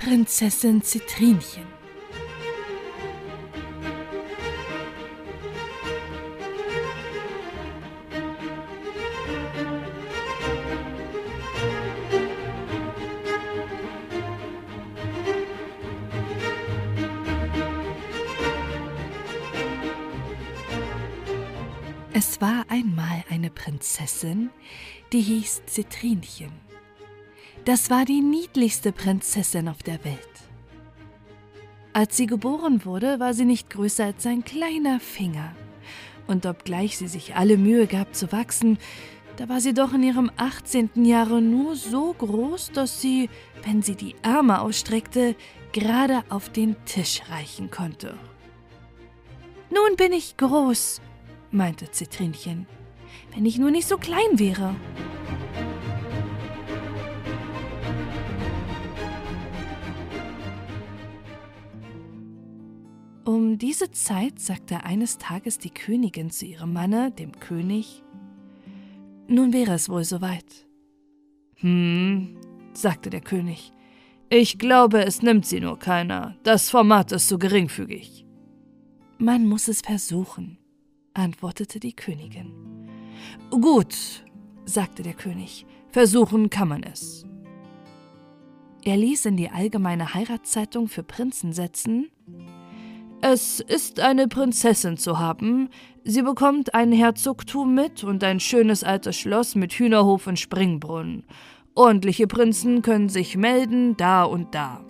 Prinzessin Zitrinchen. Es war einmal eine Prinzessin, die hieß Zitrinchen. Das war die niedlichste Prinzessin auf der Welt. Als sie geboren wurde, war sie nicht größer als ein kleiner Finger. Und obgleich sie sich alle Mühe gab zu wachsen, da war sie doch in ihrem 18. Jahre nur so groß, dass sie, wenn sie die Arme ausstreckte, gerade auf den Tisch reichen konnte. Nun bin ich groß, meinte Zitrinchen, wenn ich nur nicht so klein wäre. Um diese Zeit sagte eines Tages die Königin zu ihrem Manne, dem König, nun wäre es wohl soweit. Hm, sagte der König, ich glaube, es nimmt sie nur keiner. Das Format ist so geringfügig. Man muss es versuchen, antwortete die Königin. Gut, sagte der König, versuchen kann man es. Er ließ in die allgemeine Heiratszeitung für Prinzen setzen Es ist eine Prinzessin zu haben, sie bekommt ein Herzogtum mit und ein schönes altes Schloss mit Hühnerhof und Springbrunnen. Ordentliche Prinzen können sich melden, da und da.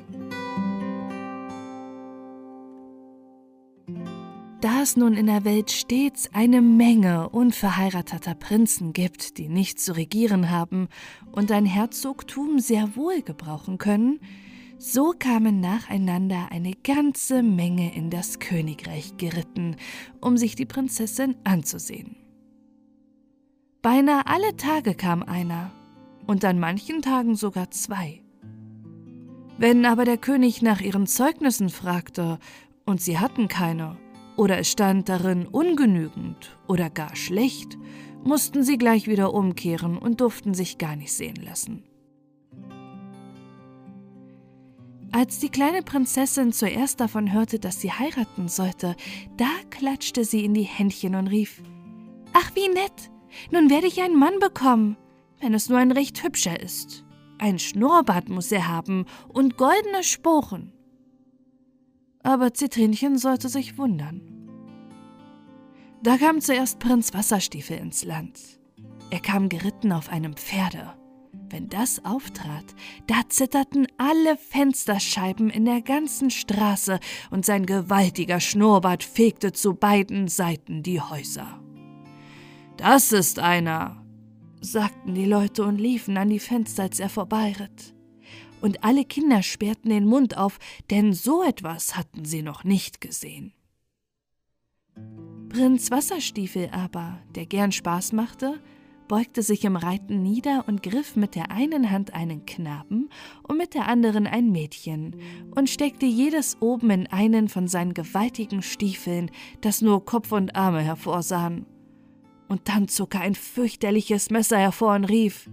Da es nun in der Welt stets eine Menge unverheirateter Prinzen gibt, die nichts zu regieren haben und ein Herzogtum sehr wohl gebrauchen können, so kamen nacheinander eine ganze Menge in das Königreich geritten, um sich die Prinzessin anzusehen. Beinahe alle Tage kam einer, und an manchen Tagen sogar zwei. Wenn aber der König nach ihren Zeugnissen fragte, und sie hatten keine, oder es stand darin ungenügend oder gar schlecht, mussten sie gleich wieder umkehren und durften sich gar nicht sehen lassen. Als die kleine Prinzessin zuerst davon hörte, dass sie heiraten sollte, da klatschte sie in die Händchen und rief Ach, wie nett. Nun werde ich einen Mann bekommen, wenn es nur ein recht hübscher ist. Ein Schnurrbart muss er haben und goldene Sporen. Aber Zitrinchen sollte sich wundern. Da kam zuerst Prinz Wasserstiefel ins Land. Er kam geritten auf einem Pferde. Wenn das auftrat, da zitterten alle Fensterscheiben in der ganzen Straße und sein gewaltiger Schnurrbart fegte zu beiden Seiten die Häuser. Das ist einer, sagten die Leute und liefen an die Fenster, als er vorbeiritt und alle Kinder sperrten den Mund auf, denn so etwas hatten sie noch nicht gesehen. Prinz Wasserstiefel aber, der gern Spaß machte, beugte sich im Reiten nieder und griff mit der einen Hand einen Knaben und mit der anderen ein Mädchen und steckte jedes oben in einen von seinen gewaltigen Stiefeln, das nur Kopf und Arme hervorsahen. Und dann zog er ein fürchterliches Messer hervor und rief: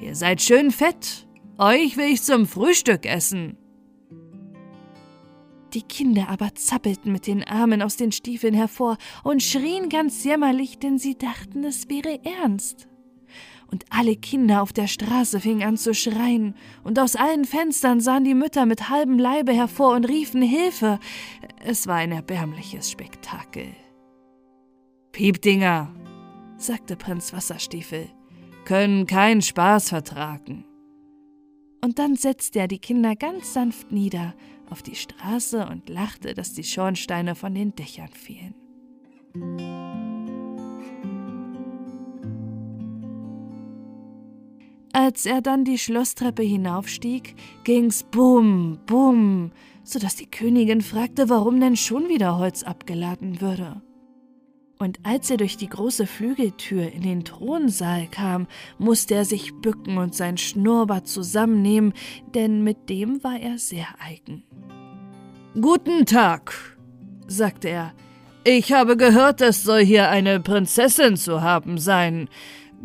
Ihr seid schön fett, euch will ich zum Frühstück essen. Die Kinder aber zappelten mit den Armen aus den Stiefeln hervor und schrien ganz jämmerlich, denn sie dachten, es wäre ernst. Und alle Kinder auf der Straße fingen an zu schreien, und aus allen Fenstern sahen die Mütter mit halbem Leibe hervor und riefen Hilfe. Es war ein erbärmliches Spektakel. Piepdinger, sagte Prinz Wasserstiefel, können keinen Spaß vertragen und dann setzte er die Kinder ganz sanft nieder auf die Straße und lachte, dass die Schornsteine von den Dächern fielen. Als er dann die Schlosstreppe hinaufstieg, ging's bum, bum, so dass die Königin fragte, warum denn schon wieder Holz abgeladen würde. Und als er durch die große Flügeltür in den Thronsaal kam, musste er sich bücken und sein Schnurrbart zusammennehmen, denn mit dem war er sehr eigen. Guten Tag, sagte er. Ich habe gehört, es soll hier eine Prinzessin zu haben sein.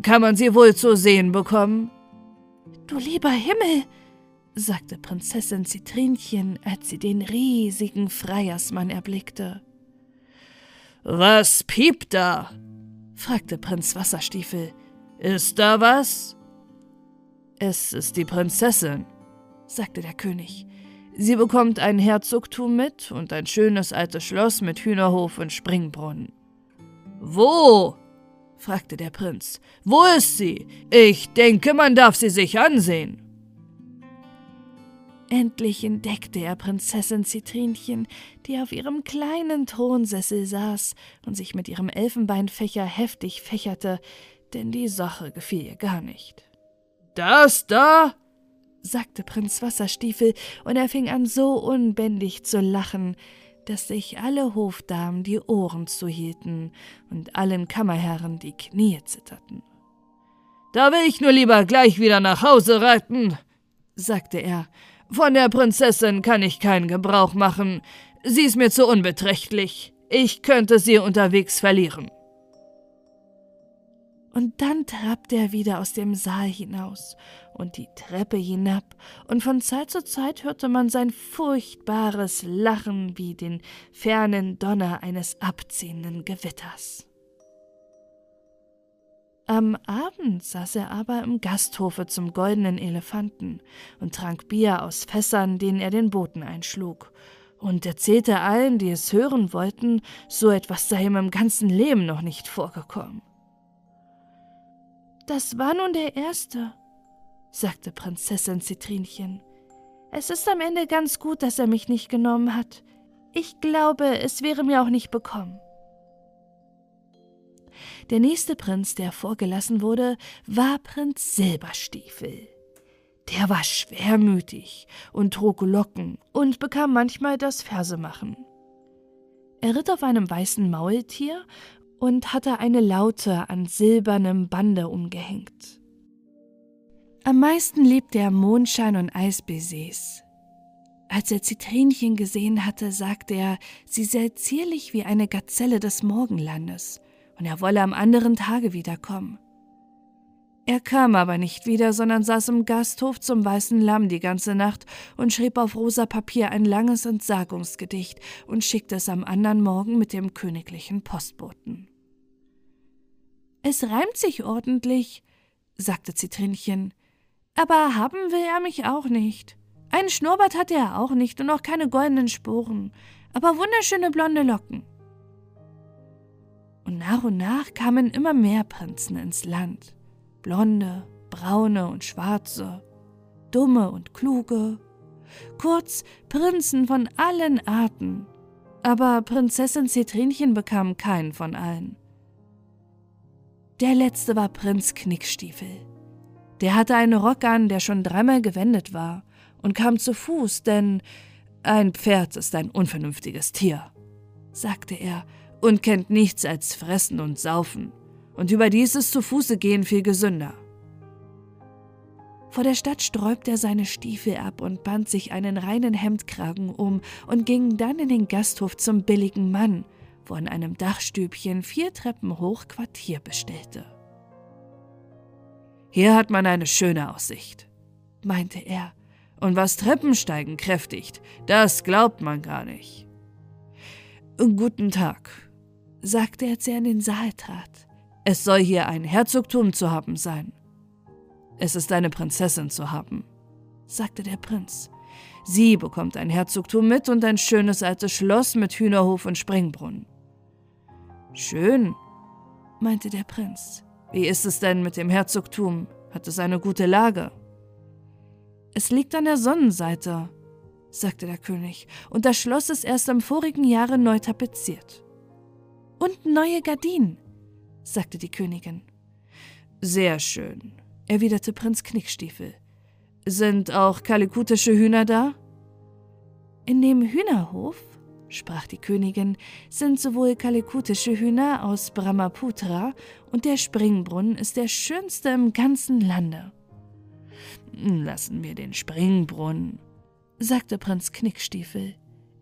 Kann man sie wohl zu sehen bekommen? Du lieber Himmel, sagte Prinzessin Zitrinchen, als sie den riesigen Freiersmann erblickte. Was piept da? fragte Prinz Wasserstiefel. Ist da was? Es ist die Prinzessin, sagte der König. Sie bekommt ein Herzogtum mit und ein schönes altes Schloss mit Hühnerhof und Springbrunnen. Wo? fragte der Prinz. Wo ist sie? Ich denke, man darf sie sich ansehen. Endlich entdeckte er Prinzessin Zitrinchen, die auf ihrem kleinen Thronsessel saß und sich mit ihrem Elfenbeinfächer heftig fächerte, denn die Sache gefiel ihr gar nicht. Das da? sagte Prinz Wasserstiefel, und er fing an so unbändig zu lachen, dass sich alle Hofdamen die Ohren zuhielten und allen Kammerherren die Knie zitterten. Da will ich nur lieber gleich wieder nach Hause reiten, sagte er. Von der Prinzessin kann ich keinen Gebrauch machen. Sie ist mir zu unbeträchtlich. Ich könnte sie unterwegs verlieren. Und dann trappte er wieder aus dem Saal hinaus und die Treppe hinab, und von Zeit zu Zeit hörte man sein furchtbares Lachen wie den fernen Donner eines abziehenden Gewitters. Am Abend saß er aber im Gasthofe zum goldenen Elefanten und trank Bier aus Fässern, denen er den Boten einschlug, und erzählte allen, die es hören wollten, so etwas sei ihm im ganzen Leben noch nicht vorgekommen. Das war nun der erste, sagte Prinzessin Zitrinchen. Es ist am Ende ganz gut, dass er mich nicht genommen hat. Ich glaube, es wäre mir auch nicht bekommen. Der nächste Prinz, der vorgelassen wurde, war Prinz Silberstiefel. Der war schwermütig und trug Locken und bekam manchmal das Versemachen. Er ritt auf einem weißen Maultier und hatte eine Laute an silbernem Bande umgehängt. Am meisten liebte er Mondschein und Eisbaisers. Als er Zitrinchen gesehen hatte, sagte er, sie sei zierlich wie eine Gazelle des Morgenlandes und er wolle am anderen Tage wiederkommen. Er kam aber nicht wieder, sondern saß im Gasthof zum Weißen Lamm die ganze Nacht und schrieb auf rosa Papier ein langes Entsagungsgedicht und schickte es am anderen Morgen mit dem königlichen Postboten. Es reimt sich ordentlich, sagte Zitrinchen, aber haben will er mich auch nicht. Einen Schnurrbart hatte er auch nicht und auch keine goldenen Sporen, aber wunderschöne blonde Locken. Und nach und nach kamen immer mehr Prinzen ins Land. Blonde, braune und schwarze, dumme und kluge. Kurz Prinzen von allen Arten. Aber Prinzessin Zitrinchen bekam keinen von allen. Der letzte war Prinz Knickstiefel. Der hatte einen Rock an, der schon dreimal gewendet war, und kam zu Fuß, denn ein Pferd ist ein unvernünftiges Tier, sagte er, und kennt nichts als Fressen und Saufen, und überdies ist zu Fuße gehen viel gesünder. Vor der Stadt sträubte er seine Stiefel ab und band sich einen reinen Hemdkragen um und ging dann in den Gasthof zum billigen Mann, wo in einem Dachstübchen vier Treppen hoch Quartier bestellte. Hier hat man eine schöne Aussicht, meinte er, und was Treppensteigen kräftigt, das glaubt man gar nicht. Guten Tag, sagte er, als er in den Saal trat. Es soll hier ein Herzogtum zu haben sein. Es ist eine Prinzessin zu haben, sagte der Prinz. Sie bekommt ein Herzogtum mit und ein schönes altes Schloss mit Hühnerhof und Springbrunnen. Schön, meinte der Prinz. Wie ist es denn mit dem Herzogtum? Hat es eine gute Lage? Es liegt an der Sonnenseite, sagte der König, und das Schloss ist erst im vorigen Jahre neu tapeziert. Und neue Gardinen, sagte die Königin. Sehr schön, erwiderte Prinz Knickstiefel. Sind auch kalikutische Hühner da? In dem Hühnerhof sprach die Königin, sind sowohl kalikutische Hühner aus Brahmaputra und der Springbrunnen ist der schönste im ganzen Lande. Lassen wir den Springbrunnen, sagte Prinz Knickstiefel.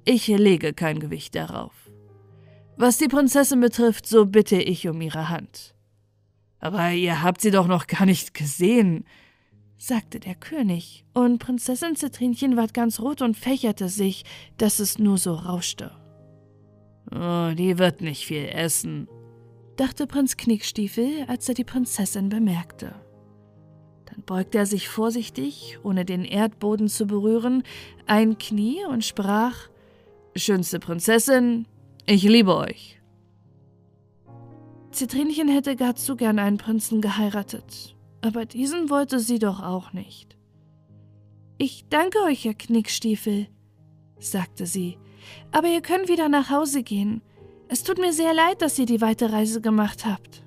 Ich lege kein Gewicht darauf. Was die Prinzessin betrifft, so bitte ich um ihre Hand. Aber ihr habt sie doch noch gar nicht gesehen, sagte der König, und Prinzessin Zitrinchen ward ganz rot und fächerte sich, dass es nur so rauschte. Oh, die wird nicht viel essen, dachte Prinz Knickstiefel, als er die Prinzessin bemerkte. Dann beugte er sich vorsichtig, ohne den Erdboden zu berühren, ein Knie und sprach Schönste Prinzessin, ich liebe euch. Zitrinchen hätte gar zu gern einen Prinzen geheiratet, aber diesen wollte sie doch auch nicht. Ich danke euch, Herr Knickstiefel, sagte sie, aber ihr könnt wieder nach Hause gehen. Es tut mir sehr leid, dass ihr die weite Reise gemacht habt.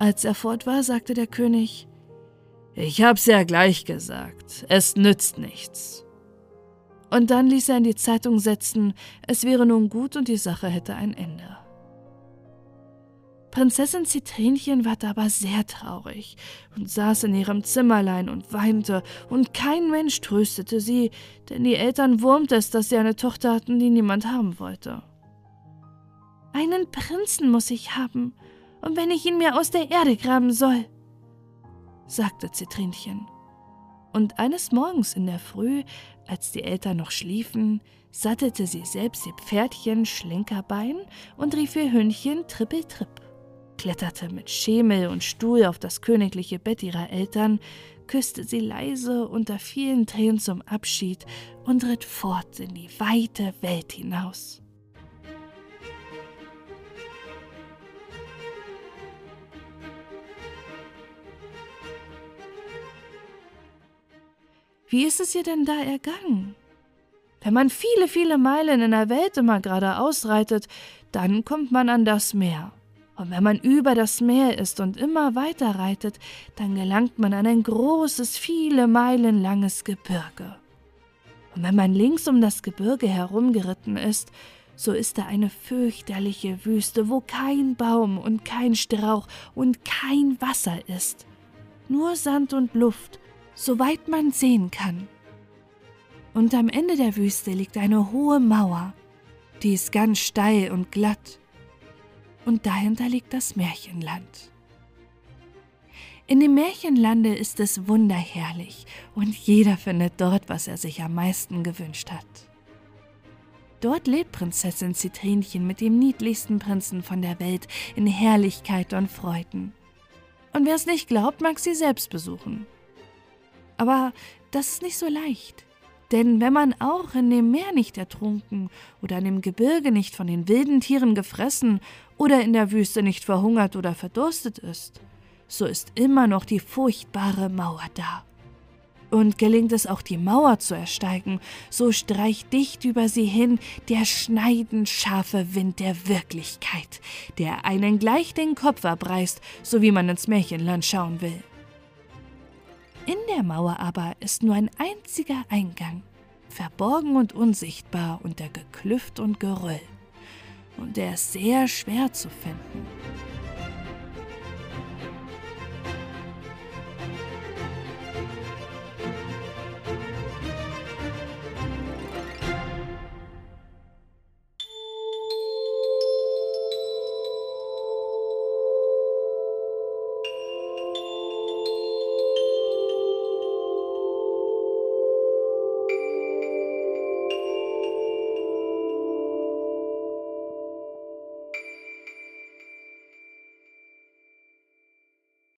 Als er fort war, sagte der König, Ich hab's ja gleich gesagt, es nützt nichts. Und dann ließ er in die Zeitung setzen, es wäre nun gut und die Sache hätte ein Ende. Prinzessin Zitrinchen war aber sehr traurig und saß in ihrem Zimmerlein und weinte, und kein Mensch tröstete sie, denn die Eltern wurmte es, dass sie eine Tochter hatten, die niemand haben wollte. Einen Prinzen muss ich haben, und wenn ich ihn mir aus der Erde graben soll, sagte Zitrinchen. Und eines Morgens in der Früh, als die Eltern noch schliefen, sattelte sie selbst ihr Pferdchen Schlenkerbein und rief ihr Hündchen Trippeltripp kletterte mit Schemel und Stuhl auf das königliche Bett ihrer Eltern, küsste sie leise unter vielen Tränen zum Abschied und ritt fort in die weite Welt hinaus. Wie ist es ihr denn da ergangen? Wenn man viele, viele Meilen in der Welt immer geradeaus reitet, dann kommt man an das Meer. Und wenn man über das Meer ist und immer weiter reitet, dann gelangt man an ein großes, viele Meilen langes Gebirge. Und wenn man links um das Gebirge herumgeritten ist, so ist da eine fürchterliche Wüste, wo kein Baum und kein Strauch und kein Wasser ist. Nur Sand und Luft, soweit man sehen kann. Und am Ende der Wüste liegt eine hohe Mauer, die ist ganz steil und glatt und dahinter liegt das Märchenland. In dem Märchenlande ist es wunderherrlich und jeder findet dort, was er sich am meisten gewünscht hat. Dort lebt Prinzessin Zitrinchen mit dem niedlichsten Prinzen von der Welt in Herrlichkeit und Freuden. Und wer es nicht glaubt, mag sie selbst besuchen. Aber das ist nicht so leicht. Denn wenn man auch in dem Meer nicht ertrunken oder in dem Gebirge nicht von den wilden Tieren gefressen oder in der Wüste nicht verhungert oder verdurstet ist, so ist immer noch die furchtbare Mauer da. Und gelingt es auch die Mauer zu ersteigen, so streicht dicht über sie hin der schneidend scharfe Wind der Wirklichkeit, der einen gleich den Kopf abreißt, so wie man ins Märchenland schauen will. In der Mauer aber ist nur ein einziger Eingang, verborgen und unsichtbar unter Geklüft und Geröll. Und der ist sehr schwer zu finden.